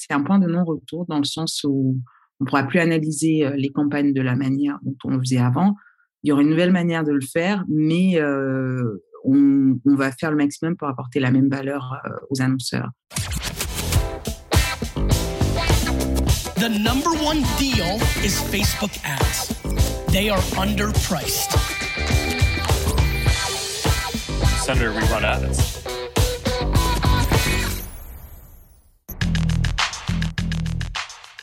c'est un point de non-retour dans le sens où on ne pourra plus analyser les campagnes de la manière dont on le faisait avant. Il y aura une nouvelle manière de le faire, mais on, on, va faire le maximum pour apporter la même valeur aux annonceurs. The number one deal is Facebook ads. They are underpriced. Senator, we run ads.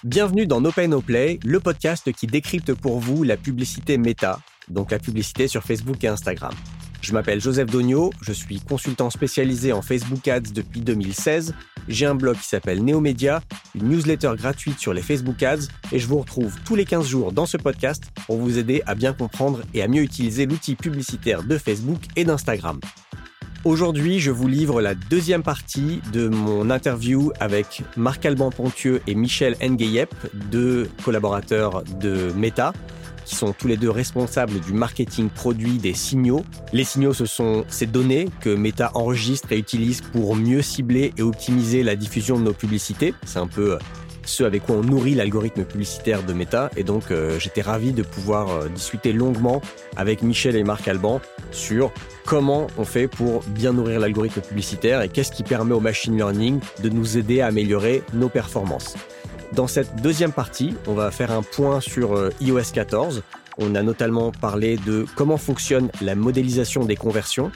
Bienvenue dans No Play, le podcast qui décrypte pour vous la publicité méta, donc la publicité sur Facebook et Instagram. Je m'appelle Joseph Dogno, je suis consultant spécialisé en Facebook Ads depuis 2016. J'ai un blog qui s'appelle Neomédia, une newsletter gratuite sur les Facebook Ads et je vous retrouve tous les 15 jours dans ce podcast pour vous aider à bien comprendre et à mieux utiliser l'outil publicitaire de Facebook et d'Instagram. Aujourd'hui, je vous livre la deuxième partie de mon interview avec Marc-Alban Pontieux et Michel Ngueyep, deux collaborateurs de Meta, qui sont tous les deux responsables du marketing produit des signaux. Les signaux, ce sont ces données que Meta enregistre et utilise pour mieux cibler et optimiser la diffusion de nos publicités. C'est un peu ce avec quoi on nourrit l'algorithme publicitaire de Meta. Et donc, euh, j'étais ravi de pouvoir euh, discuter longuement avec Michel et Marc Alban sur comment on fait pour bien nourrir l'algorithme publicitaire et qu'est-ce qui permet au machine learning de nous aider à améliorer nos performances. Dans cette deuxième partie, on va faire un point sur euh, iOS 14. On a notamment parlé de comment fonctionne la modélisation des conversions,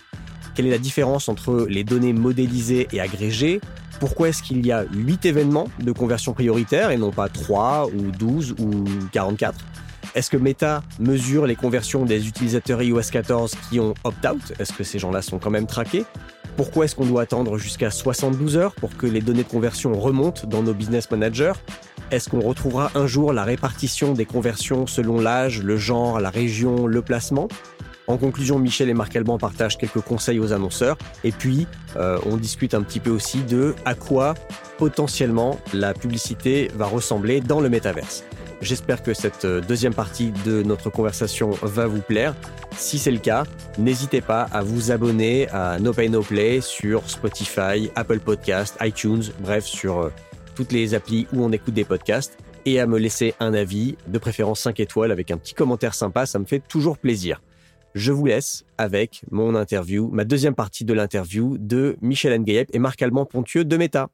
quelle est la différence entre les données modélisées et agrégées, pourquoi est-ce qu'il y a 8 événements de conversion prioritaire et non pas 3 ou 12 ou 44 Est-ce que Meta mesure les conversions des utilisateurs iOS 14 qui ont opt-out Est-ce que ces gens-là sont quand même traqués? Pourquoi est-ce qu'on doit attendre jusqu'à 72 heures pour que les données de conversion remontent dans nos business managers? Est-ce qu'on retrouvera un jour la répartition des conversions selon l'âge, le genre, la région, le placement? En conclusion, Michel et Marc Alban partagent quelques conseils aux annonceurs. Et puis, euh, on discute un petit peu aussi de à quoi potentiellement la publicité va ressembler dans le métaverse. J'espère que cette euh, deuxième partie de notre conversation va vous plaire. Si c'est le cas, n'hésitez pas à vous abonner à No Pay No Play sur Spotify, Apple Podcast, iTunes, bref, sur euh, toutes les applis où on écoute des podcasts et à me laisser un avis, de préférence 5 étoiles avec un petit commentaire sympa, ça me fait toujours plaisir je vous laisse avec mon interview, ma deuxième partie de l'interview de Michel Ngueyep et Marc Alban Pontieux de Meta.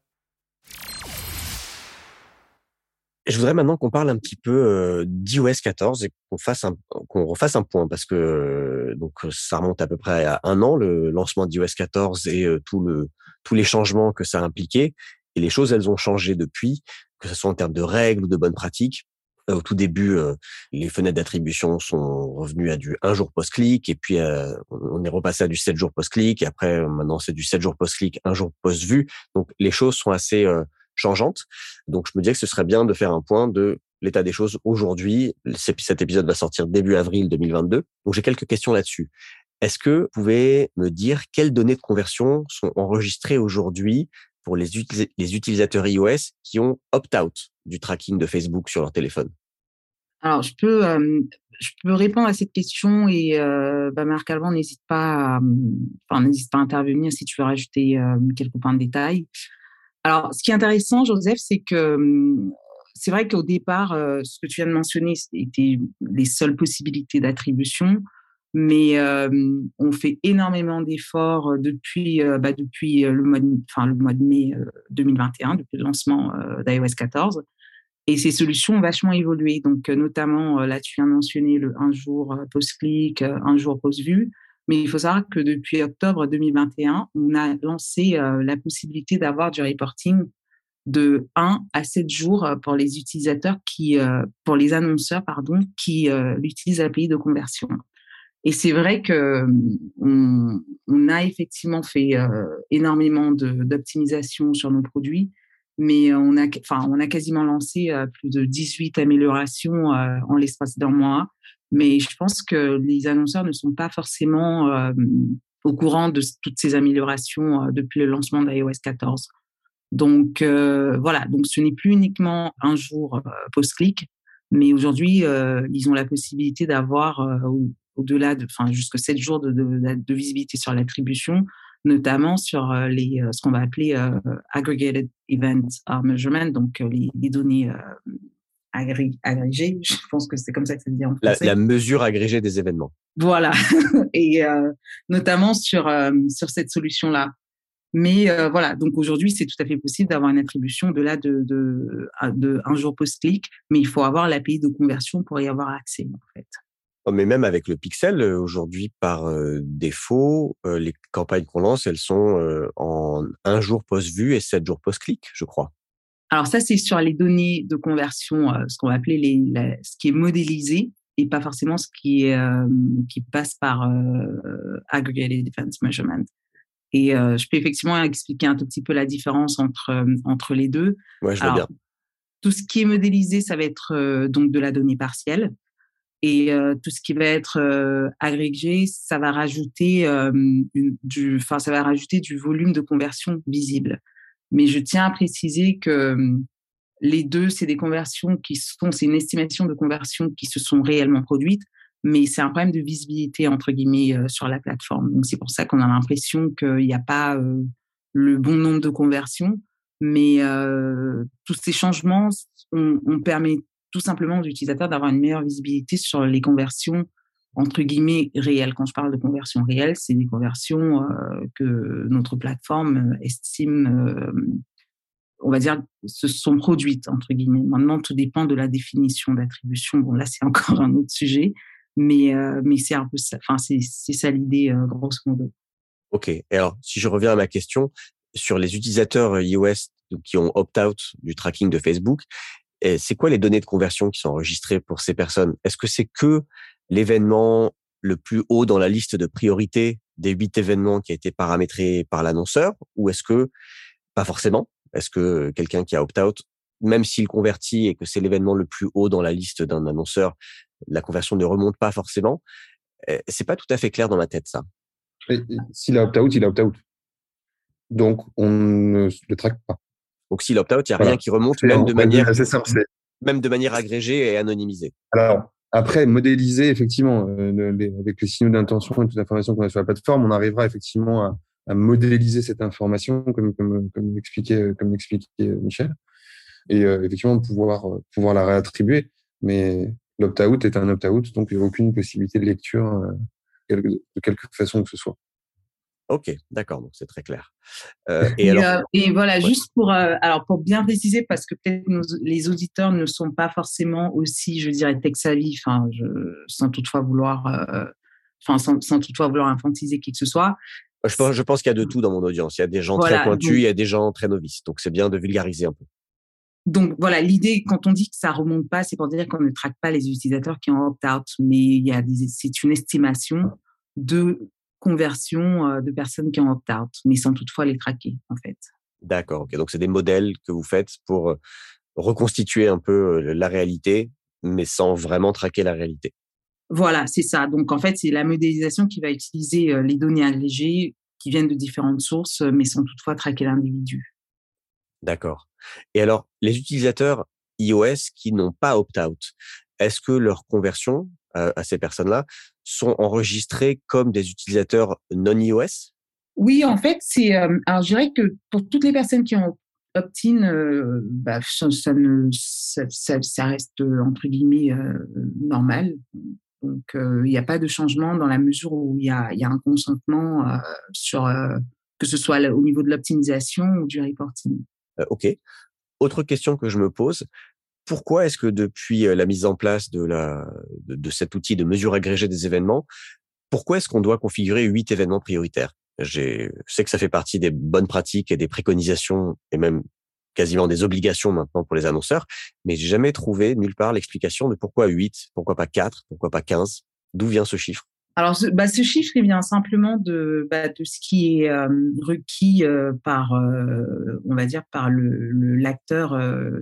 Je voudrais maintenant qu'on parle un petit peu euh, d'iOS 14 et qu'on fasse un, qu'on refasse un point parce que euh, donc ça remonte à peu près à un an le lancement d'iOS 14 et euh, tout le tous les changements que ça a impliqué et les choses elles ont changé depuis que ce soit en termes de règles ou de bonnes pratiques au tout début, euh, les fenêtres d'attribution sont revenues à du un jour post-clic, et puis euh, on est repassé à du 7 jours post-clic, et après maintenant c'est du 7 jours post-clic, un jour post-vue. Donc les choses sont assez changeantes. Donc je me disais que ce serait bien de faire un point de l'état des choses aujourd'hui. Cet épisode va sortir début avril 2022. Donc j'ai quelques questions là-dessus. Est-ce que vous pouvez me dire quelles données de conversion sont enregistrées aujourd'hui pour les utilisateurs iOS qui ont opt-out? Du tracking de Facebook sur leur téléphone? Alors, je peux, je peux répondre à cette question et bah, Marc Alban n'hésite pas, à, n'hésite pas à intervenir si tu veux rajouter quelques points de détail. Alors, ce qui est intéressant, Joseph, c'est que c'est vrai qu'au départ, ce que tu viens de mentionner, c'était les seules possibilités d'attribution mais on fait énormément d'efforts depuis, bah, depuis le, mois de, enfin, le mois de mai 2021, depuis le lancement d'iOS 14. Et ces solutions ont vachement évolué. Donc, notamment, là, tu viens de mentionner le un jour post-clic, un jour post-vue. Mais il faut savoir que depuis octobre 2021, on a lancé la possibilité d'avoir du reporting de 1 à 7 jours pour les utilisateurs qui, pour les annonceurs, pardon, qui utilisent l'API de conversion. Et c'est vrai que on, on, a effectivement fait euh, énormément d'optimisation sur nos produits, mais on a, enfin, on a quasiment lancé euh, plus de 18 améliorations euh, en l'espace d'un mois. Mais je pense que les annonceurs ne sont pas forcément au courant de toutes ces améliorations depuis le lancement d'iOS 14. Donc voilà, donc ce n'est plus uniquement un jour post-clic, mais aujourd'hui, ils ont la possibilité d'avoir au-delà de, enfin, jusqu'à 7 jours de visibilité sur l'attribution, notamment sur les, ce qu'on va appeler aggregated event measurement, donc les, données agrégées. Je pense que c'est comme ça que ça se dit en français. La, mesure agrégée des événements. Voilà, et notamment sur sur cette solution là. Mais euh, voilà, donc aujourd'hui, c'est tout à fait possible d'avoir une attribution de là de, de, de un jour post-clic, mais il faut avoir l'API de conversion pour y avoir accès, en fait. Oh, mais même avec le pixel, aujourd'hui, par euh, défaut, les campagnes qu'on lance, elles sont en un jour post-vue et sept jours post-clic, je crois. Alors ça, c'est sur les données de conversion, ce qu'on va appeler les, ce qui est modélisé et pas forcément ce qui, est, qui passe par aggregated defense measurement. Et je peux effectivement expliquer un tout petit peu la différence entre, entre les deux. Ouais, je vois bien. Tout ce qui est modélisé, ça va être donc de la donnée partielle. Et tout ce qui va être agrégé, ça va rajouter du, enfin, ça va rajouter du volume de conversion visible. Mais je tiens à préciser que les deux, c'est des conversions qui sont, c'est une estimation de conversion qui se sont réellement produites mais c'est un problème de visibilité entre guillemets euh, sur la plateforme. Donc c'est pour ça qu'on a l'impression qu'il n'y a pas euh, le bon nombre de conversions, mais euh, tous ces changements on, on permet tout simplement aux utilisateurs d'avoir une meilleure visibilité sur les conversions entre guillemets réelles. Quand je parle de conversions réelles, c'est des conversions que notre plateforme estime, on va dire, se sont produites entre guillemets. Maintenant, tout dépend de la définition d'attribution. Bon, là, c'est encore un autre sujet, mais, euh, mais c'est un peu ça, enfin, c'est, ça l'idée, euh, grosso modo. OK. Alors, si je reviens à ma question, sur les utilisateurs euh, iOS qui ont opt-out du tracking de Facebook, c'est quoi les données de conversion qui sont enregistrées pour ces personnes? Est-ce que c'est que l'événement le plus haut dans la liste de priorité des huit événements qui a été paramétré par l'annonceur? Ou est-ce que pas forcément Est-ce que quelqu'un qui a opt-out, même s'il convertit et que c'est l'événement le plus haut dans la liste d'un annonceur, la conversion ne remonte pas forcément? C'est pas tout à fait clair dans ma tête, ça. S'il a opt-out, il a opt-out. Donc, on ne le traque pas. Donc, s'il opt-out, il n'y a rien qui remonte, même de, manière, même de manière agrégée et anonymisée. Alors, après, modéliser, effectivement, euh, avec les signaux d'intention et toute l'information qu'on a sur la plateforme, on arrivera effectivement à, modéliser cette information, comme, comme, comme l'expliquait comme Michel, et euh, effectivement pouvoir, pouvoir la réattribuer. Mais L'opt-out est un opt-out, donc il n'y a aucune possibilité de lecture euh, de quelque façon que ce soit. Ok, d'accord, donc c'est très clair. Euh, et, alors, euh, et, voilà, juste pour alors pour bien préciser, parce que peut-être les auditeurs ne sont pas forcément aussi, je dirais, tech savvy, enfin, sans toutefois vouloir, enfin, sans, sans, toutefois vouloir infantiser qui que ce soit. Je pense, je pense qu'il y a de tout dans mon audience. Il y a des gens très pointus, il y a des gens très novices, donc c'est bien de vulgariser un peu. Donc voilà, l'idée quand on dit que ça remonte pas, c'est pour dire qu'on ne traque pas les utilisateurs qui ont opt-out, mais il y a c'est une estimation de conversion euh, de personnes qui ont opt-out, mais sans toutefois les traquer en fait. D'accord, ok. Donc c'est des modèles que vous faites pour euh, reconstituer un peu euh, la réalité, mais sans vraiment traquer la réalité. Voilà, c'est ça. Donc en fait, c'est la modélisation qui va utiliser les données agrégées qui viennent de différentes sources, mais sans toutefois traquer l'individu. D'accord. Et alors, les utilisateurs iOS qui n'ont pas opt-out, est-ce que leurs conversions à ces personnes-là sont enregistrées comme des utilisateurs non iOS? Oui, en fait, c'est. alors, je dirais que pour toutes les personnes qui ont opt-in, bah, ça, ne, ça, reste entre guillemets normal. Donc, il n'y a pas de changement dans la mesure où il y a, y a, un consentement sur que ce soit au niveau de l'optimisation ou du reporting. Euh, OK. Autre question que je me pose, pourquoi est-ce que depuis la mise en place de, la, de, cet outil de mesure agrégée des événements, pourquoi est-ce qu'on doit configurer huit événements prioritaires? Je sais que ça fait partie des bonnes pratiques et des préconisations et même quasiment des obligations maintenant pour les annonceurs, mais j'ai jamais trouvé nulle part l'explication de pourquoi 8, pourquoi pas 4, pourquoi pas 15, d'où vient ce chiffre? Alors, ce, bah, chiffre, vient simplement de, bah, de ce qui est euh, requis euh, par, euh, on va dire, par le l'acteur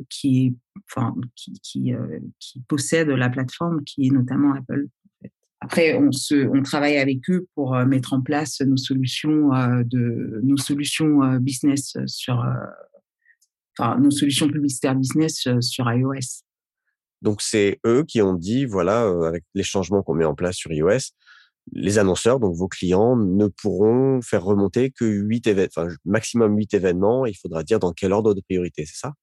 qui est, enfin, qui, qui, qui, possède la plateforme, qui est notamment Apple. Après, on, se, on travaille avec eux pour mettre en place nos solutions de nos solutions business sur, enfin, nos solutions publicitaires business sur iOS. Donc c'est eux qui ont dit voilà avec les changements qu'on met en place sur iOS, les annonceurs, donc vos clients, ne pourront faire remonter que 8 événements, enfin, maximum 8 événements. Il faudra dire dans quel ordre de priorité, c'est ça?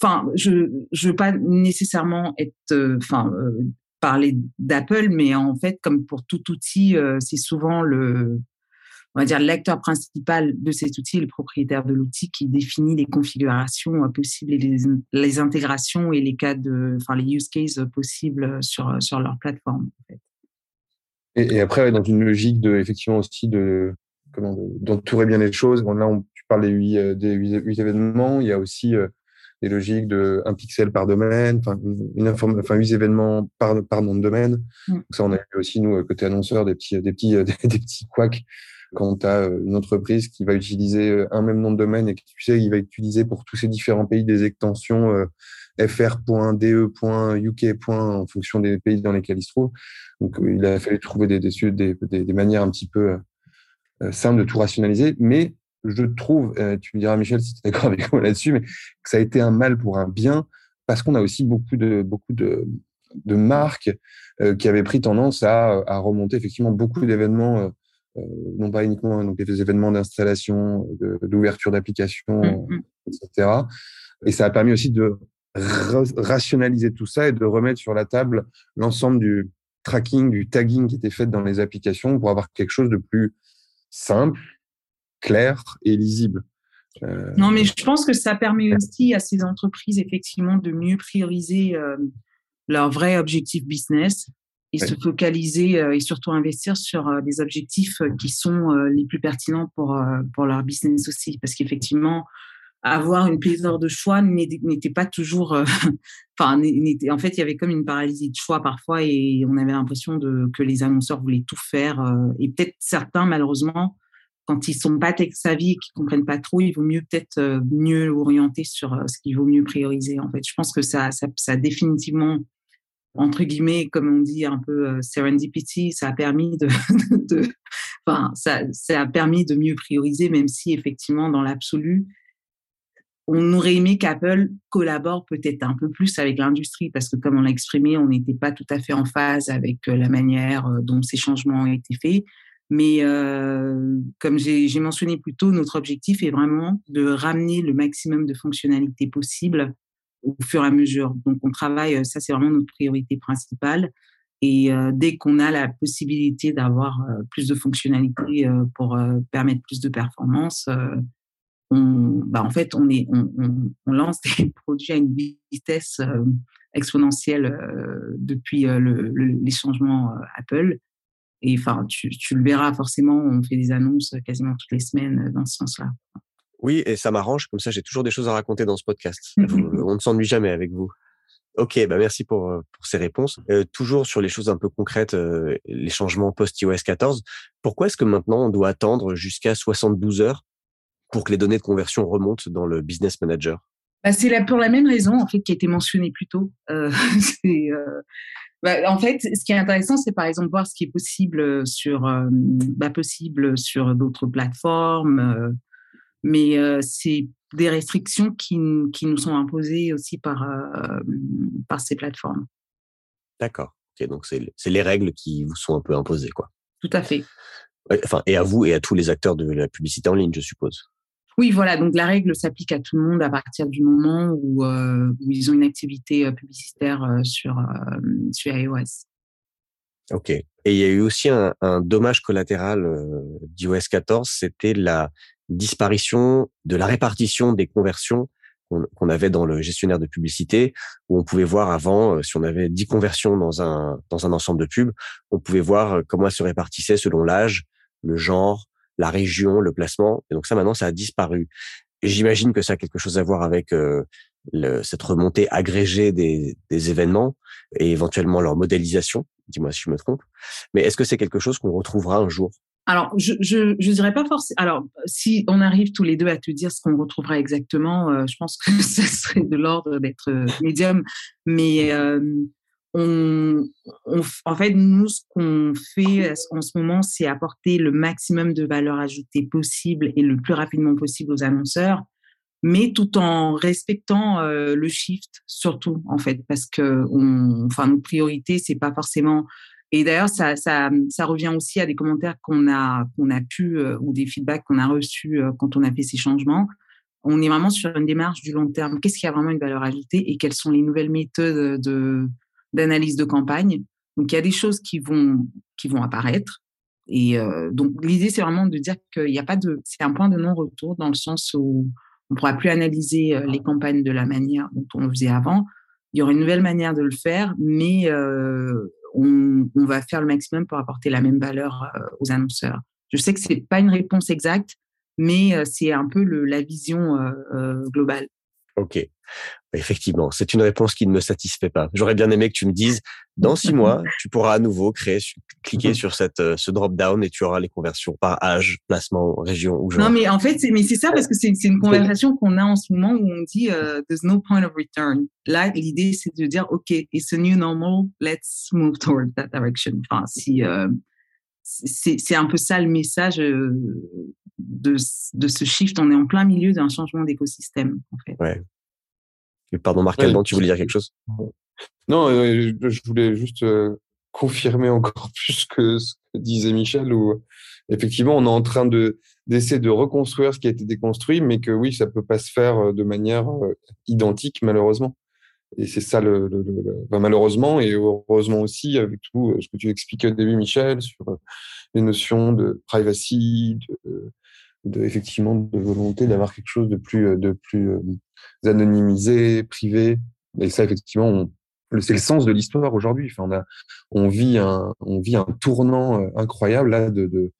Enfin, je ne veux pas nécessairement être, euh, enfin, euh, parler d'Apple, mais en fait, comme pour tout outil, euh, c'est souvent le, on va dire, l'acteur principal de cet outil, le propriétaire de l'outil, qui définit les configurations possibles et les, intégrations et les cas de, enfin, les use cases possibles sur, sur leur plateforme. Et, après, dans une logique de, effectivement aussi de, comment, d'entourer bien les choses. Bon, là, on, tu parles des huit, euh, des huit, événements. Il y a aussi euh, des logiques de un pixel par domaine, enfin, une informe, enfin, huit événements par, par nom de domaine. Mm. Donc ça, on a eu aussi, nous, euh, côté annonceur, des petits, des petits, des, petits couacs quand tu as une entreprise qui va utiliser un même nom de domaine et que tu sais, il va utiliser pour tous ces différents pays des extensions fr.de.uk. en fonction des pays dans lesquels il se trouve. Donc, euh, il a fallu trouver des, des, des, manières un petit peu euh, simples de tout rationaliser. Mais je trouve, euh, tu me diras, Michel, si tu es d'accord avec moi là-dessus, mais que ça a été un mal pour un bien parce qu'on a aussi beaucoup de, beaucoup de, de marques qui avaient pris tendance à, à remonter effectivement beaucoup d'événements, non pas uniquement donc, des événements d'installation, d'ouverture d'applications, mmh, mmh. etc. Et ça a permis aussi de rationaliser tout ça et de remettre sur la table l'ensemble du tracking, du tagging qui était fait dans les applications pour avoir quelque chose de plus simple, clair et lisible. Euh, non, mais je pense que ça permet aussi à ces entreprises effectivement de mieux prioriser euh, leur vrai objectif business et se focaliser euh, et surtout investir sur des objectifs qui sont les plus pertinents pour, pour leur business aussi. Parce qu'effectivement, avoir une pléthore de choix n'était pas toujours. Euh, enfin, en fait, il y avait comme une paralysie de choix parfois et on avait l'impression que les annonceurs voulaient tout faire. Euh, et peut-être certains, malheureusement, quand ils sont pas tech savvy qu'ils comprennent pas trop, il vaut mieux peut-être euh, mieux orienter sur ce qu'il vaut mieux prioriser. En fait, je pense que ça, ça, ça a définitivement entre guillemets, comme on dit un peu serendipity, ça a permis de, de, enfin, ça, ça a permis de mieux prioriser, même si effectivement, dans l'absolu, on aurait aimé qu'Apple collabore peut-être un peu plus avec l'industrie parce que, comme on l'a exprimé, on n'était pas tout à fait en phase avec euh, la manière euh, dont ces changements ont été faits. Mais euh, comme j'ai mentionné plus tôt, notre objectif est vraiment de ramener le maximum de fonctionnalités possibles au fur et à mesure. Donc, on travaille, ça c'est vraiment notre priorité principale. Et dès qu'on a la possibilité d'avoir plus de fonctionnalités pour permettre plus de performance, bah, en fait, on, est, on, lance des produits à une vitesse euh, exponentielle euh, depuis euh, les changements Apple. Et enfin, tu, le verras forcément, on fait des annonces quasiment toutes les semaines dans ce sens-là. Oui, et ça m'arrange, comme ça j'ai toujours des choses à raconter dans ce podcast. on ne s'ennuie jamais avec vous. Ok, bah merci pour, pour ces réponses. toujours sur les choses un peu concrètes, les changements post-iOS 14, pourquoi est-ce que maintenant on doit attendre jusqu'à 72 heures pour que les données de conversion remontent dans le Business Manager? Bah, C'est pour la même raison en fait qui a été mentionnée plus tôt. Euh, euh, bah, en fait, ce qui est intéressant, c'est par exemple voir ce qui est possible sur, euh, bah, possible sur d'autres plateformes, mais c'est des restrictions qui, qui, nous sont imposées aussi par, par ces plateformes. D'accord. donc c'est les règles qui vous sont un peu imposées, quoi. Tout à fait. Enfin, et à vous et à tous les acteurs de la publicité en ligne, je suppose. Oui, voilà. Donc la règle s'applique à tout le monde à partir du moment où, euh, ils ont une activité euh, publicitaire euh, sur, sur iOS. Ok. Et il y a eu aussi un, dommage collatéral d'iOS 14, c'était la disparition de la répartition des conversions qu'on avait dans le gestionnaire de publicité, où on pouvait voir avant, si on avait 10 conversions dans un, dans un ensemble de pubs, on pouvait voir comment elles se répartissaient selon l'âge, le genre, la région, le placement. Et donc ça, maintenant, ça a disparu. J'imagine que ça a quelque chose à voir avec euh, cette remontée agrégée des, événements et éventuellement leur modélisation. Dis-moi si je me trompe. Mais est-ce que c'est quelque chose qu'on retrouvera un jour? Alors, je, je, dirais pas forcément. Alors, si on arrive tous les deux à te dire ce qu'on retrouvera exactement, euh, je pense que ce serait de l'ordre d'être euh, médium. Mais on, en fait, nous, ce qu'on fait en ce moment, c'est apporter le maximum de valeur ajoutée possible et le plus rapidement possible aux annonceurs, mais tout en respectant euh, le shift, surtout, en fait, parce que on, enfin, notre priorité, c'est pas forcément Et d'ailleurs, ça, ça, ça, revient aussi à des commentaires qu'on a, qu'on a pu, ou des feedbacks qu'on a reçus quand on a fait ces changements. On est vraiment sur une démarche du long terme. Qu'est-ce qui a vraiment une valeur ajoutée et quelles sont les nouvelles méthodes de, d'analyse de campagne Donc, il y a des choses qui vont, qui vont apparaître. Et donc, l'idée, c'est vraiment de dire qu'il n'y a pas de, c'est un point de non-retour dans le sens où on ne pourra plus analyser les campagnes de la manière dont on le faisait avant. Il y aura une nouvelle manière de le faire, mais on, va faire le maximum pour apporter la même valeur aux annonceurs. Je sais que c'est pas une réponse exacte, mais c'est un peu la vision globale. Ok. Effectivement, c'est une réponse qui ne me satisfait pas. J'aurais bien aimé que tu me dises, dans six mois, tu pourras à nouveau créer, cliquer mmh sur cette, ce drop-down et tu auras les conversions par âge, placement, région ou genre. Non, mais en fait, c'est, ça parce que c'est, une conversation qu'on a en ce moment où on dit, there's no point of return. Là, l'idée, c'est de dire, OK, it's a new normal, let's move toward that direction. Enfin, si, c'est, c'est un peu ça le message de, de ce shift. On est en plein milieu d'un changement d'écosystème, en fait. Ouais. Pardon, Marc ouais, tu voulais dire quelque chose? Non, euh, je voulais juste euh, confirmer encore plus que ce que disait Michel, où effectivement, on est en train de d'essayer de reconstruire ce qui a été déconstruit, mais que oui, ça peut pas se faire euh, de manière identique, malheureusement. Et c'est ça, le, le, le malheureusement, et heureusement aussi, avec tout ce que tu expliquais au début, Michel, sur les notions de privacy, de, de effectivement de volonté d'avoir quelque chose de plus de plus euh, anonymisé, privé. Et ça, effectivement, c'est le sens de l'histoire aujourd'hui. Enfin, on vit un, on vit un tournant euh, incroyable là de,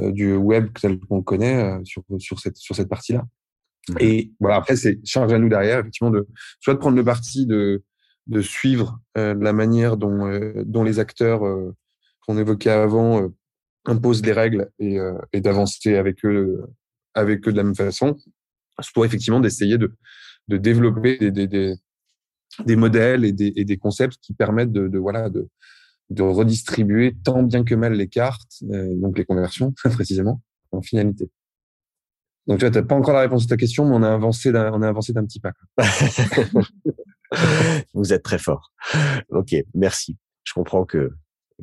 euh, du web tel qu'on connaît sur sur cette sur cette partie-là. Et voilà, après, c'est charge à nous derrière, effectivement, de soit de prendre le parti de de suivre la manière dont dont les acteurs qu'on évoquait avant impose des règles et, euh, et d'avancer avec eux, avec eux de la même façon, pour effectivement d'essayer de, de développer des, des, des, des modèles et des, et des, concepts qui permettent de, de voilà de, de, redistribuer tant bien que mal les cartes, euh, donc les conversions précisément, en finalité. Donc tu n'as pas encore la réponse à ta question, mais on a avancé on a avancé d'un petit pas. Vous êtes très fort. Ok, merci. Je comprends que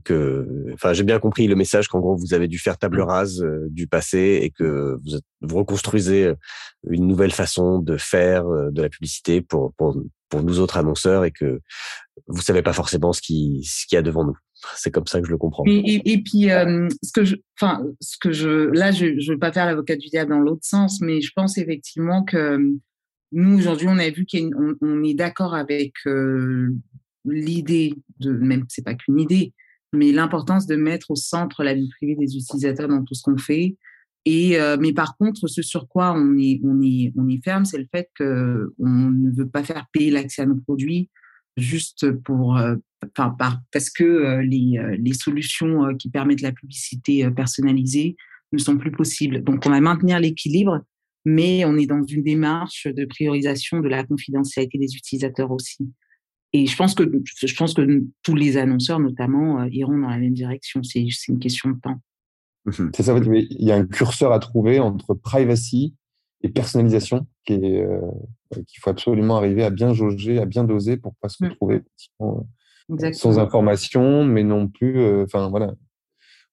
que, enfin, j'ai bien compris le message qu'en gros vous avez dû faire table mmh. rase euh, du passé et que vous, vous, reconstruisez euh, une nouvelle façon de faire euh, de la publicité pour, pour, pour nous autres annonceurs et que vous savez pas forcément ce qui ce qu'il y a devant nous. C'est comme ça que je le comprends. Et, et, puis, ce que je, enfin, ce que je, là, je, je veux pas faire l'avocat du diable dans l'autre sens, mais je pense effectivement que nous aujourd'hui, on a vu qu'on on est d'accord avec l'idée de, même c'est pas qu'une idée, mais l'importance de mettre au centre la vie privée des utilisateurs dans tout ce qu'on fait. Et euh, mais par contre, ce sur quoi on est on est on est ferme, c'est le fait que on ne veut pas faire payer l'accès à nos produits juste pour euh, enfin par, parce que euh, les les solutions qui permettent la publicité personnalisée ne sont plus possibles. Donc on va maintenir l'équilibre, mais on est dans une démarche de priorisation de la confidentialité des utilisateurs aussi. Et je pense que je pense que tous les annonceurs, notamment, euh, iront dans la même direction. C'est une question de temps. Mmh c'est ça. Il y a un curseur à trouver entre privacy et personnalisation euh, qu'il faut absolument arriver à bien jauger, à bien doser pour pas se mmh. Euh, sans information, mais non plus. Enfin voilà.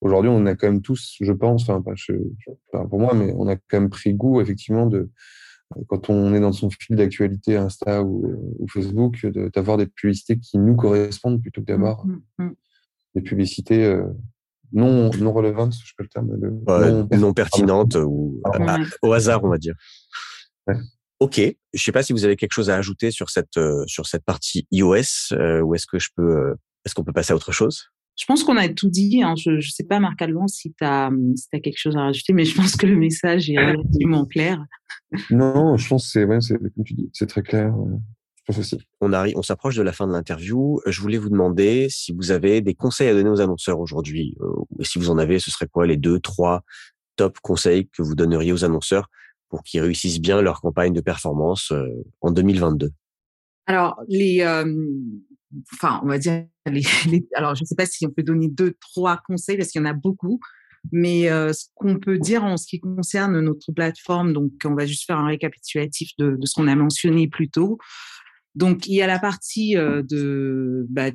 Aujourd'hui, on a quand même tous, je pense, enfin pas je, pour moi, mais on a quand même pris goût effectivement de quand on est dans son fil d'actualité Insta ou, ou Facebook, d'avoir des publicités qui nous correspondent plutôt que d'avoir mmh, mmh, mmh. des publicités euh, non, non relevantes, je peux le terme. non, pertinentes ou au hasard, on va dire. Ok, je ne sais pas si vous avez quelque chose à ajouter sur cette euh, sur cette partie iOS euh, ou est-ce que je peux est-ce qu'on peut passer à autre chose? Je pense qu'on a tout dit. Hein. Je ne sais pas, Marc Alban, si tu as, si as quelque chose à rajouter, mais je pense que le message est relativement clair. Non, je pense que c'est, ouais, comme tu dis, c'est très clair. Je pense aussi. On arrive, on s'approche de la fin de l'interview. Je voulais vous demander si vous avez des conseils à donner aux annonceurs aujourd'hui. Euh, si vous en avez, ce serait quoi les deux, trois top conseils que vous donneriez aux annonceurs pour qu'ils réussissent bien leur campagne de performance euh, en 2022 Alors, euh, enfin, on va dire, alors je ne sais pas si on peut donner deux, trois conseils parce qu'il y en a beaucoup, mais euh, ce qu'on peut dire en ce qui concerne notre plateforme, donc on va juste faire un récapitulatif de, ce qu'on a mentionné plus tôt. Donc il y a la partie de, bah,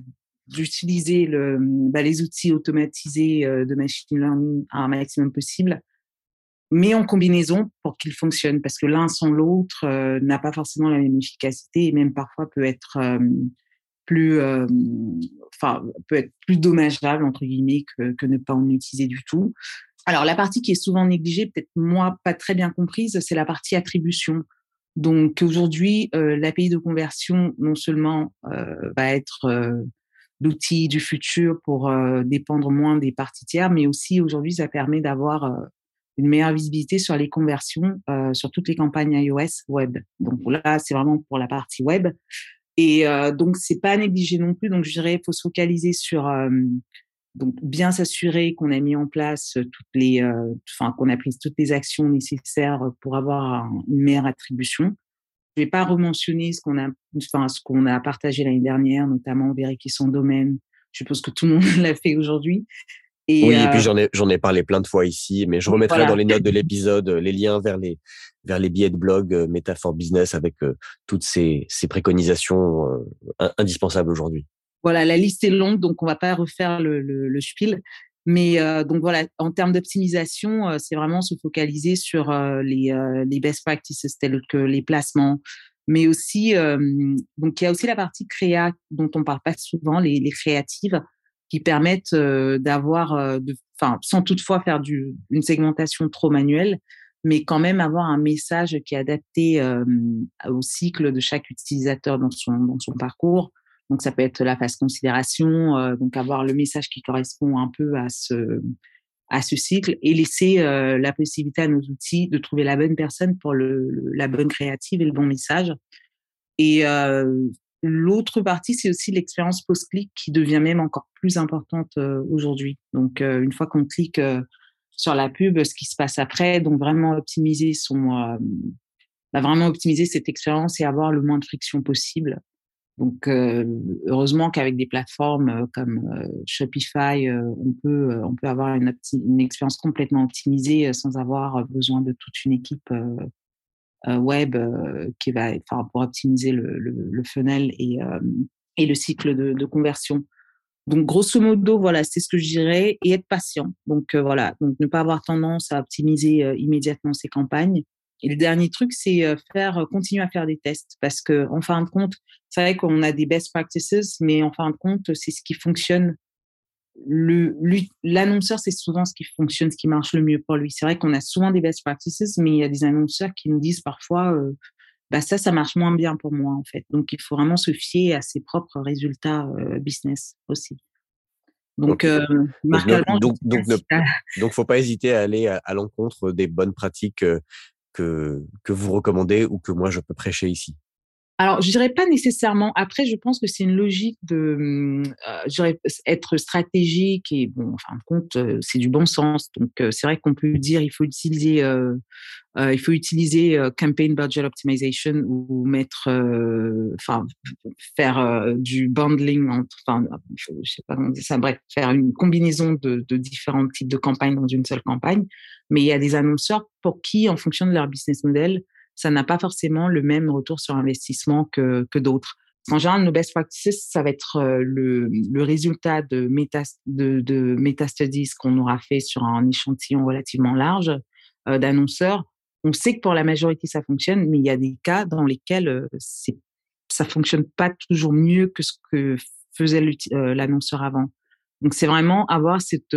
d'utiliser bah, les outils automatisés de machine learning à un maximum possible, mais en combinaison pour qu'ils fonctionnent, parce que l'un sans l'autre n'a pas forcément la même efficacité et même parfois peut être plus, enfin, peut être plus dommageable entre guillemets que, que ne pas en utiliser du tout. Alors la partie qui est souvent négligée, peut-être moi pas très bien comprise, c'est la partie attribution. Donc aujourd'hui, euh, l'API de conversion non seulement euh, va être euh, l'outil du futur pour euh, dépendre moins des parties tiers, mais aussi aujourd'hui ça permet d'avoir euh, une meilleure visibilité sur les conversions sur toutes les campagnes iOS web. Donc là, c'est vraiment pour la partie web. Et donc c'est pas négligé non plus. Donc je dirais, il faut se focaliser sur donc, bien s'assurer qu'on a mis en place toutes les, euh, enfin, qu'on a pris toutes les actions nécessaires pour avoir une meilleure attribution. Je vais pas rementionner ce qu'on a, enfin, ce qu'on a partagé l'année dernière, notamment vérifier son domaine. Je suppose que tout le monde l'a fait aujourd'hui. Et oui, et puis j'en ai, j'en ai parlé plein de fois ici, mais je remettrai dans les notes de l'épisode les liens vers les, vers les billets de blog euh, Métaphore Business avec toutes ces, ces préconisations indispensables aujourd'hui. Voilà, la liste est longue, donc on va pas refaire le, le, le spiel. Mais euh, donc voilà, en termes d'optimisation, euh, c'est vraiment se focaliser sur euh, les, les best practices tels que les placements, mais aussi donc il y a aussi la partie créa dont on parle pas souvent, les, les créatives qui permettent d'avoir, enfin sans toutefois faire une segmentation trop manuelle, mais quand même avoir un message qui est adapté au cycle de chaque utilisateur dans son dans son parcours donc ça peut être la phase considération, euh, donc avoir le message qui correspond un peu à ce à ce cycle et laisser euh, la possibilité à nos outils de trouver la bonne personne pour le, la bonne créative et le bon message. Et euh, l'autre partie, c'est aussi l'expérience post-clic qui devient même encore plus importante aujourd'hui. Donc une fois qu'on clique sur la pub, ce qui se passe après, donc vraiment optimiser son, bah, vraiment optimiser cette expérience et avoir le moins de friction possible. Donc, euh, heureusement qu'avec des plateformes euh, comme euh, Shopify, on peut on peut avoir une, une expérience complètement optimisée sans avoir besoin de toute une équipe web qui va, enfin, pour optimiser le, le, le funnel et et le cycle de, de, conversion. Donc, grosso modo, voilà, c'est ce que je dirais, et être patient. Donc, voilà, donc ne pas avoir tendance à optimiser immédiatement ses campagnes, et le dernier truc, c'est euh, faire euh, continuer à faire des tests parce que en fin de compte, c'est vrai qu'on a des best practices, mais en fin de compte, c'est ce qui fonctionne. L'annonceur, c'est souvent ce qui fonctionne, ce qui marche le mieux pour lui. C'est vrai qu'on a souvent des best practices, mais il y a des annonceurs qui nous disent parfois, euh, bah ça, ça marche moins bien pour moi en fait. Donc il faut vraiment se fier à ses propres résultats business aussi. Donc, euh, donc, donc, donc, faut pas hésiter à aller à, à l'encontre des bonnes pratiques que, que vous recommandez ou que moi je peux prêcher ici alors, je dirais pas nécessairement. Après, je pense que c'est une logique de, mmh, euh, je dirais, être stratégique et bon, en fin de compte, euh, c'est du bon sens. Donc, euh, c'est vrai qu'on peut dire, il faut utiliser, euh, euh il faut utiliser campaign budget optimization ou mettre, enfin, faire du bundling entre, enfin, je sais pas comment dire ça. Bref, faire une combinaison de, de différents types de campagnes dans une seule campagne. Mais il y a des annonceurs pour qui, en fonction de leur business model, ça n'a pas forcément le même retour sur investissement que, que d'autres. En général, nos best practices, ça va être euh, le, le résultat de, méta, de, de qu'on aura fait sur un échantillon relativement large euh, d'annonceurs. On sait que pour la majorité, ça fonctionne, mais il y a des cas dans lesquels euh, c'est, ça fonctionne pas toujours mieux que ce que faisait euh, l'annonceur avant. Donc, c'est vraiment avoir cette,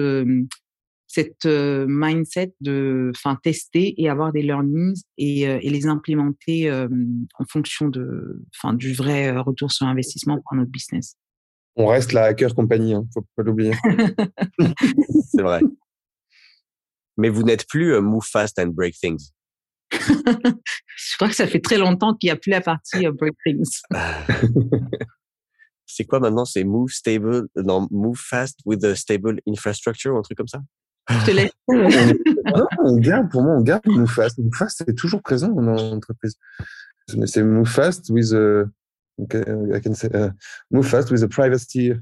cette euh, mindset de enfin tester et avoir des learnings et, euh, et les implémenter euh, en fonction de enfin du vrai retour sur investissement pour notre business. On reste la hacker compagnie, hein, faut pas l'oublier. C'est vrai. Mais vous n'êtes plus move fast and break things. Je crois que ça fait très longtemps qu'il n'y a plus la partie break things. C'est quoi maintenant? C'est move stable, non, move fast with a stable infrastructure ou un truc comme ça? Je te laisse. on garde, pour moi, on garde Move Fast. Move Fast, c'est toujours présent dans l'entreprise. C'est Move Fast with a, okay, I can say, uh, Move Fast with a privacy.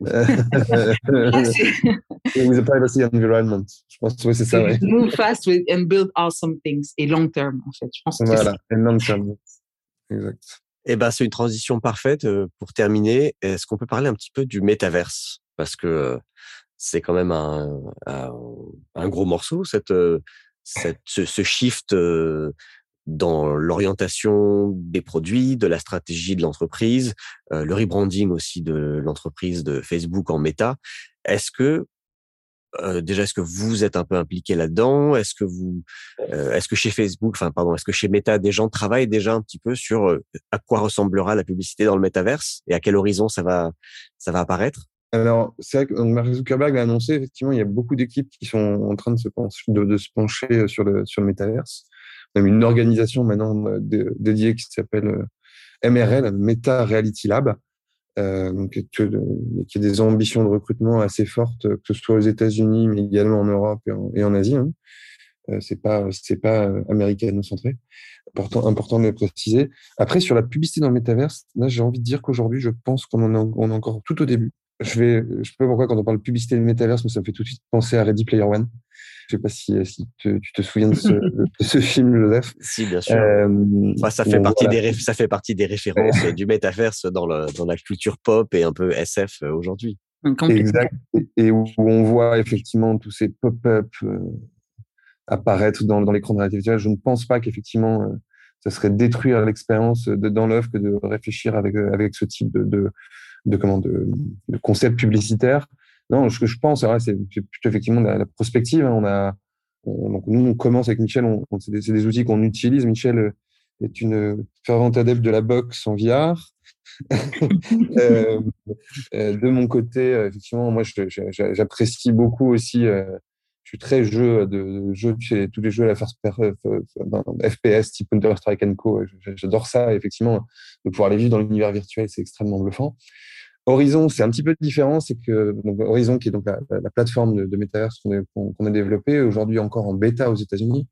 With a privacy environment. Je pense que c'est ça, ouais. Move fast with, and build awesome things et long term, en fait. Je pense voilà, et long term. Exact. Eh ben, c'est une transition parfaite pour terminer. Est-ce qu'on peut parler un petit peu du métaverse? Parce que c'est quand même un, un, gros morceau, cette, cette, ce, shift dans l'orientation des produits, de la stratégie de l'entreprise, le rebranding aussi de l'entreprise de Facebook en méta. Est-ce que déjà, est-ce que vous êtes un peu impliqué là-dedans? Est-ce que vous, est-ce que chez Facebook, enfin pardon, est-ce que chez Meta, des gens travaillent déjà un petit peu sur à quoi ressemblera la publicité dans le métaverse et à quel horizon ça va, ça va apparaître? Alors, c'est vrai que Mark Zuckerberg a annoncé, effectivement, il y a beaucoup d'équipes qui sont en train de se, pencher, pencher sur le, sur le métaverse. On a une organisation maintenant dédiée qui s'appelle MRL, Meta Reality Lab, euh, donc, qui a des ambitions de recrutement assez fortes, que ce soit aux États-Unis, mais également en Europe et en, Asie. Hein. Euh, c'est pas c'est pas euh, américano-centré. Important, de le préciser. Après, sur la publicité dans le métaverse, là, j'ai envie de dire qu'aujourd'hui, je pense qu'on en est encore tout au début. Je vais, je sais pas pourquoi quand on parle de publicité de métaverse, mais ça me fait tout de suite penser à Ready Player One. Je sais pas si, si tu te souviens de ce, de ce, film, Joseph. Si, bien sûr. Euh, ça fait partie des ça fait partie des références du métaverse dans le, dans la culture pop et un peu SF euh, aujourd'hui. Exact. Et où on voit effectivement tous ces pop-up euh, apparaître dans, dans l'écran de réalité virtuelle. Je ne pense pas qu'effectivement euh, ça serait détruire l'expérience dans l'œuvre que de réfléchir avec avec ce type de, de, de comment de, de concept publicitaire. Non, ce que je pense, c'est plutôt effectivement la, la prospective. Hein. On a, donc nous, on commence avec Michel, on, c'est des, des, outils qu'on utilise. Michel euh, est une fervente adepte de la boxe en VR. euh, euh, de mon côté, effectivement, moi, j'apprécie beaucoup aussi. Euh, je suis très jeu de, jeu chez tous les jeux à la first FPS type Counter Strike Co. J'adore ça. Effectivement, de pouvoir les vivre dans l'univers virtuel, c'est extrêmement bluffant. Horizon, c'est un petit peu différent, c'est que donc, Horizon, qui est donc la, plateforme de, de Metaverse qu'on a développée, aujourd'hui encore en bêta aux États-Unis,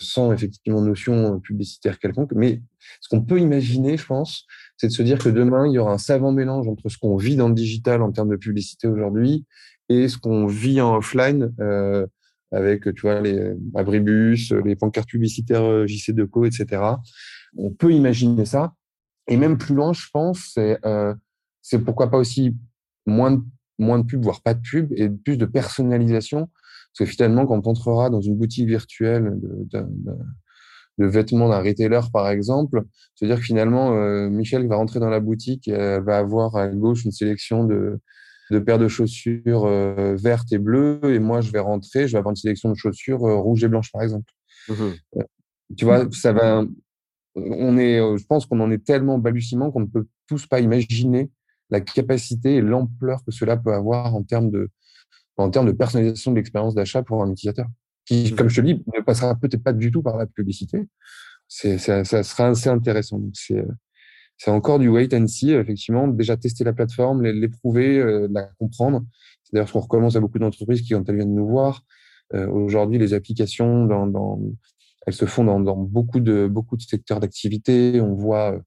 sans effectivement notion publicitaire quelconque. Mais ce qu'on peut imaginer, je pense, c'est de se dire que demain, il y aura un savant mélange entre ce qu'on vit dans le digital en termes de publicité aujourd'hui et ce qu'on vit en offline euh, avec, tu vois, les abribus, les pancartes publicitaires euh, JC2Co, etc. On peut imaginer ça. Et même plus loin, je pense, c'est euh, pourquoi pas aussi moins de, moins de pub, voire pas de pub, et plus de personnalisation. Parce que finalement, quand on entrera dans une boutique virtuelle de, de, vêtements d'un retailer, par exemple, c'est-à-dire que finalement, euh, Michel va rentrer dans la boutique et elle va avoir à gauche une sélection de, de paires de chaussures euh, vertes et bleues, et moi, je vais rentrer, je vais avoir une sélection de chaussures euh, rouges et blanches, par exemple. Mmh tu vois, ça va. On est, je pense qu'on en est tellement balbutiement qu'on ne peut tous pas imaginer la capacité et l'ampleur que cela peut avoir en termes de, en termes de personnalisation de l'expérience d'achat pour un utilisateur, qui, mmh. comme je te dis, ne passera peut-être pas du tout par la publicité. C'est, ça, ça sera assez intéressant. Donc, c'est, c'est encore du wait and see, effectivement, déjà tester la plateforme, l'éprouver, euh, la comprendre. C'est d'ailleurs ce qu'on recommence à beaucoup d'entreprises qui, quand elles viennent nous voir, euh, aujourd'hui, les applications, dans, dans, elles se font dans, dans beaucoup de beaucoup de secteurs d'activité. On voit euh,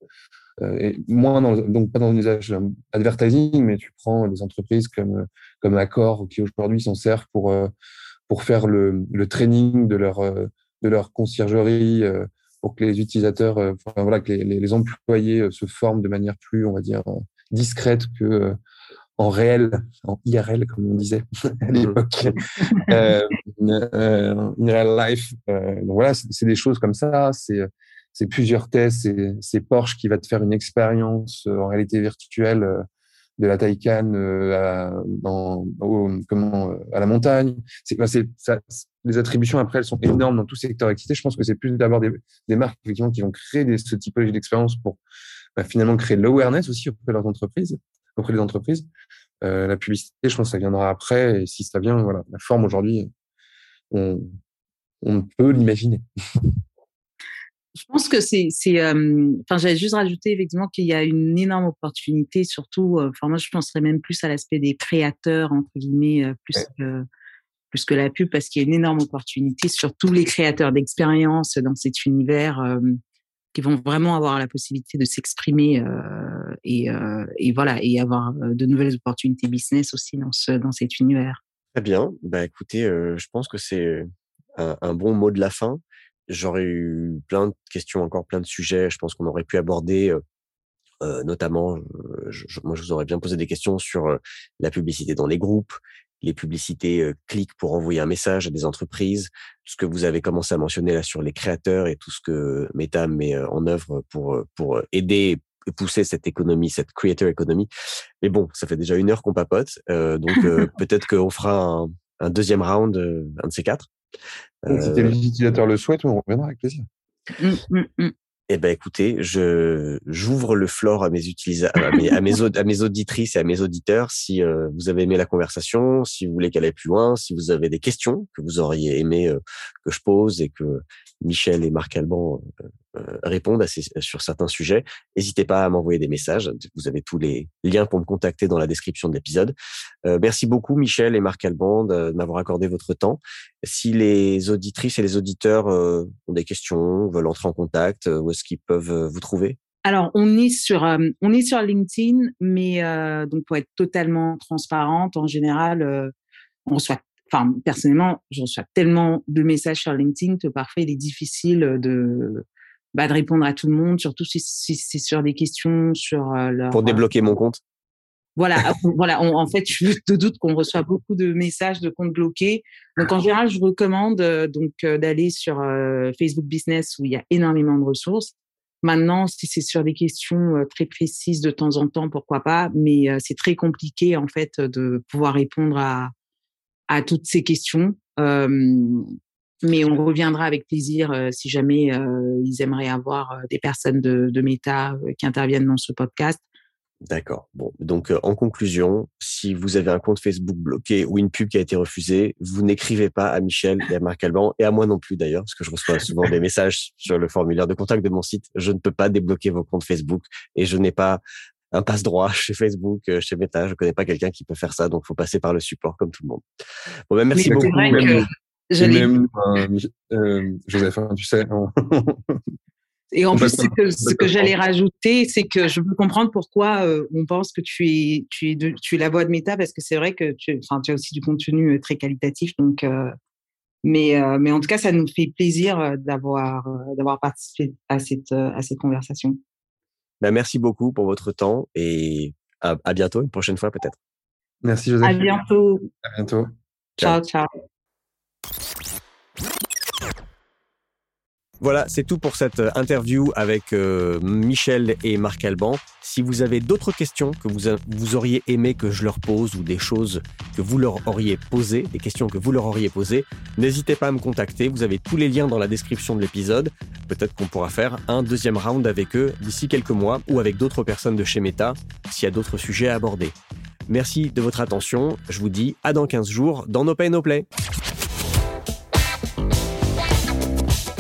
et moins dans, donc pas dans l'usage advertising, mais tu prends des entreprises comme comme Accor qui aujourd'hui s'en servent pour euh, pour faire le, le training de leur euh, de leur conciergerie pour que les utilisateurs, enfin, voilà, que les, les, employés se forment de manière plus, on va dire, discrète que en réel, en IRL, comme on disait à mmh. l'époque, euh, euh, in real life. Euh, donc voilà, c'est des choses comme ça. C'est c'est plusieurs tests, c'est Porsche qui va te faire une expérience euh, en réalité virtuelle euh, de la Taycan euh, à, comment, à la montagne. C'est, ça, les attributions après elles sont énormes dans tout secteur d'activité. Je pense que c'est plus d'abord des, marques effectivement qui vont créer ce typologie d'expérience pour bah, finalement créer l'awareness aussi auprès de leurs entreprises, auprès des entreprises. La publicité, je pense que ça viendra après. Et si ça vient, voilà, la forme aujourd'hui, on, on peut l'imaginer. Je pense que c'est, c'est, enfin, j'avais juste rajouté effectivement qu'il y a une énorme opportunité, surtout, enfin, moi, je penserais même plus à l'aspect des créateurs entre guillemets, plus que plus que la pub, parce qu'il y a une énorme opportunité sur tous les créateurs d'expérience dans cet univers qui vont vraiment avoir la possibilité de s'exprimer et, et voilà et avoir de nouvelles opportunités business aussi dans ce dans cet univers. Très bien. Bah écoutez, je pense que c'est un, un, bon mot de la fin. J'aurais eu plein de questions, encore plein de sujets. Je pense qu'on aurait pu aborder notamment, moi je vous aurais bien posé des questions sur la publicité dans les groupes, les publicités clics pour envoyer un message à des entreprises, tout ce que vous avez commencé à mentionner là sur les créateurs et tout ce que Meta met en œuvre pour pour aider et pousser cette économie, cette creator economy. Mais bon, ça fait déjà une heure qu'on papote, donc peut-être qu'on fera un, deuxième round, un de ces quatre. Si les utilisateurs le souhaitent, on reviendra avec plaisir. Mmh, mmh, mmh. Eh ben, écoutez, je j'ouvre le floor à mes utilisateurs, à mes, à mes, auditrices et à mes auditeurs. Si euh, vous avez aimé la conversation, si vous voulez qu'elle aille plus loin, si vous avez des questions que vous auriez aimé euh, que je pose et que Michel et Marc Alban euh, euh, répondent à ces, sur certains sujets, n'hésitez pas à m'envoyer des messages. Vous avez tous les liens pour me contacter dans la description de l'épisode. Euh, merci beaucoup Michel et Marc Alban de m'avoir accordé votre temps. Si les auditrices et les auditeurs ont des questions, veulent entrer en contact, où est-ce qu'ils peuvent vous trouver? Alors, on est sur, on est sur LinkedIn, mais donc pour être totalement transparente, en général, on reçoit enfin personnellement, je reçois tellement de messages sur LinkedIn que parfois il est difficile de bah, de répondre à tout le monde, surtout si, c'est sur des questions sur euh, leur... Pour débloquer mon compte. Voilà, voilà. en fait, je te doute qu'on reçoit beaucoup de messages de comptes bloqués. Donc, en général, je recommande euh, donc euh, d'aller sur Facebook Business où il y a énormément de ressources. Maintenant, si c'est sur des questions très précises de temps en temps, pourquoi pas. Mais c'est très compliqué en fait de pouvoir répondre à à toutes ces questions. Mais on reviendra avec plaisir si jamais ils aimeraient avoir des personnes de, de Meta qui interviennent dans ce podcast. D'accord. Bon, donc en conclusion, si vous avez un compte Facebook bloqué ou une pub qui a été refusée, vous n'écrivez pas à Michel et à Marc Alban et à moi non plus d'ailleurs, parce que je reçois souvent des messages sur le formulaire de contact de mon site. Je ne peux pas débloquer vos comptes Facebook et je n'ai pas un passe droit chez Facebook, euh, chez Meta. Je connais pas quelqu'un qui peut faire ça, donc faut passer par le support comme tout le monde. Bon, ben, merci beaucoup. Vrai que même, euh, euh, Joseph, hein, tu sais. Et en plus, ce que, ce que j'allais rajouter, c'est que je peux comprendre pourquoi euh, on pense que tu es, tu es, de, tu es la voix de Meta, parce que c'est vrai que tu, as aussi du contenu très qualitatif. Donc, euh, mais, euh, mais en tout cas, ça nous fait plaisir d'avoir, d'avoir participé à cette, à cette conversation. Ben, merci beaucoup pour votre temps et à, à bientôt, une prochaine fois peut-être. Merci Joseph. À bientôt. À bientôt. ciao. ciao. Voilà, c'est tout pour cette euh, interview avec euh, Michel et Marc Alban. Si vous avez d'autres questions que vous, auriez aimé que je leur pose ou des choses que vous leur auriez posées, des questions que vous leur auriez posées, n'hésitez pas à me contacter. Vous avez tous les liens dans la description de l'épisode. Peut-être qu'on pourra faire un deuxième round avec eux d'ici quelques mois ou avec d'autres personnes de chez Meta s'il y a d'autres sujets à aborder. Merci de votre attention. Je vous dis à dans 15 jours dans No Pay No Play.